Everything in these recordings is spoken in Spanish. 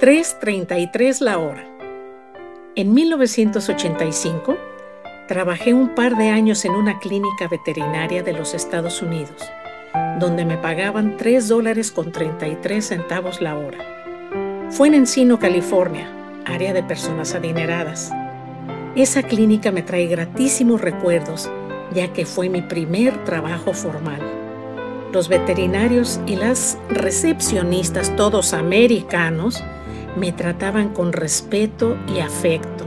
3.33 la hora. En 1985, trabajé un par de años en una clínica veterinaria de los Estados Unidos, donde me pagaban 3 dólares con 33 centavos la hora. Fue en Encino, California, área de personas adineradas. Esa clínica me trae gratísimos recuerdos, ya que fue mi primer trabajo formal. Los veterinarios y las recepcionistas, todos americanos, me trataban con respeto y afecto.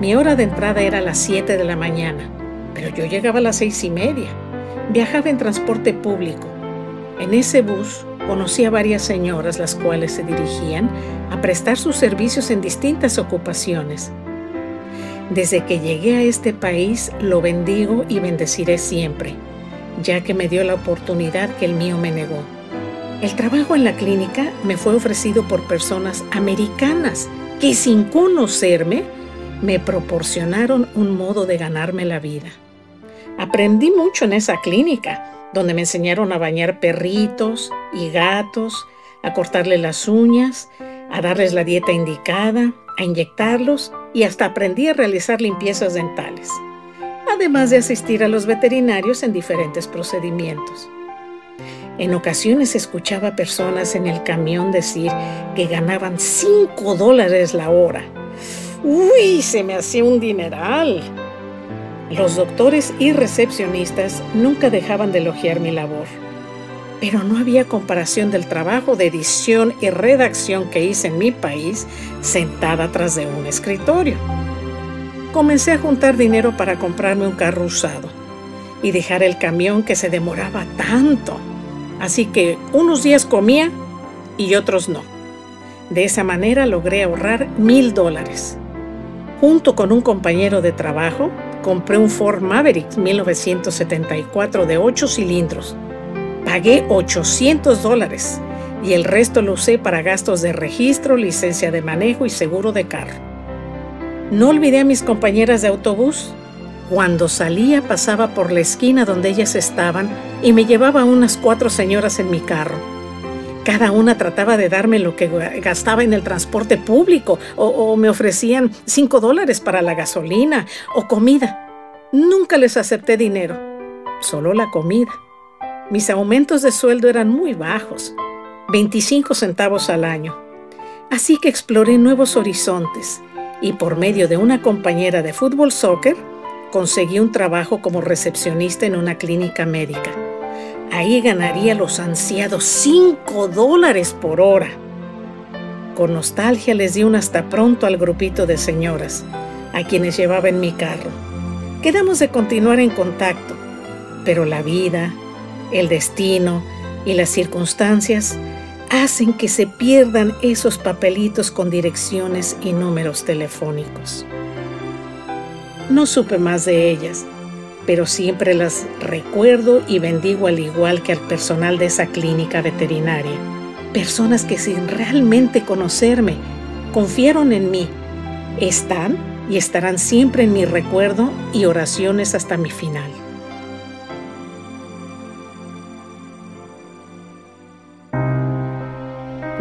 Mi hora de entrada era a las 7 de la mañana, pero yo llegaba a las seis y media. Viajaba en transporte público. En ese bus conocí a varias señoras las cuales se dirigían a prestar sus servicios en distintas ocupaciones. Desde que llegué a este país lo bendigo y bendeciré siempre, ya que me dio la oportunidad que el mío me negó. El trabajo en la clínica me fue ofrecido por personas americanas que sin conocerme me proporcionaron un modo de ganarme la vida. Aprendí mucho en esa clínica, donde me enseñaron a bañar perritos y gatos, a cortarle las uñas, a darles la dieta indicada, a inyectarlos y hasta aprendí a realizar limpiezas dentales, además de asistir a los veterinarios en diferentes procedimientos. En ocasiones escuchaba personas en el camión decir que ganaban 5 dólares la hora. ¡Uy! Se me hacía un dineral. Los doctores y recepcionistas nunca dejaban de elogiar mi labor. Pero no había comparación del trabajo de edición y redacción que hice en mi país sentada tras de un escritorio. Comencé a juntar dinero para comprarme un carro usado y dejar el camión que se demoraba tanto. Así que unos días comía y otros no. De esa manera logré ahorrar mil dólares. Junto con un compañero de trabajo, compré un Ford Maverick 1974 de 8 cilindros. Pagué 800 dólares y el resto lo usé para gastos de registro, licencia de manejo y seguro de carro. No olvidé a mis compañeras de autobús cuando salía pasaba por la esquina donde ellas estaban y me llevaba unas cuatro señoras en mi carro. Cada una trataba de darme lo que gastaba en el transporte público o, o me ofrecían cinco dólares para la gasolina o comida. Nunca les acepté dinero, solo la comida. Mis aumentos de sueldo eran muy bajos, 25 centavos al año. Así que exploré nuevos horizontes y por medio de una compañera de fútbol soccer conseguí un trabajo como recepcionista en una clínica médica. Ahí ganaría los ansiados 5 dólares por hora. Con nostalgia les di un hasta pronto al grupito de señoras, a quienes llevaba en mi carro. Quedamos de continuar en contacto, pero la vida, el destino y las circunstancias hacen que se pierdan esos papelitos con direcciones y números telefónicos. No supe más de ellas, pero siempre las recuerdo y bendigo al igual que al personal de esa clínica veterinaria. Personas que sin realmente conocerme, confiaron en mí, están y estarán siempre en mi recuerdo y oraciones hasta mi final.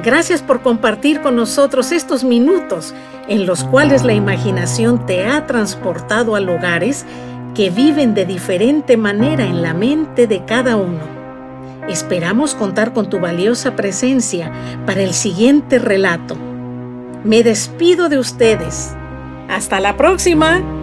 Gracias por compartir con nosotros estos minutos en los cuales la imaginación te ha transportado a lugares que viven de diferente manera en la mente de cada uno. Esperamos contar con tu valiosa presencia para el siguiente relato. Me despido de ustedes. Hasta la próxima.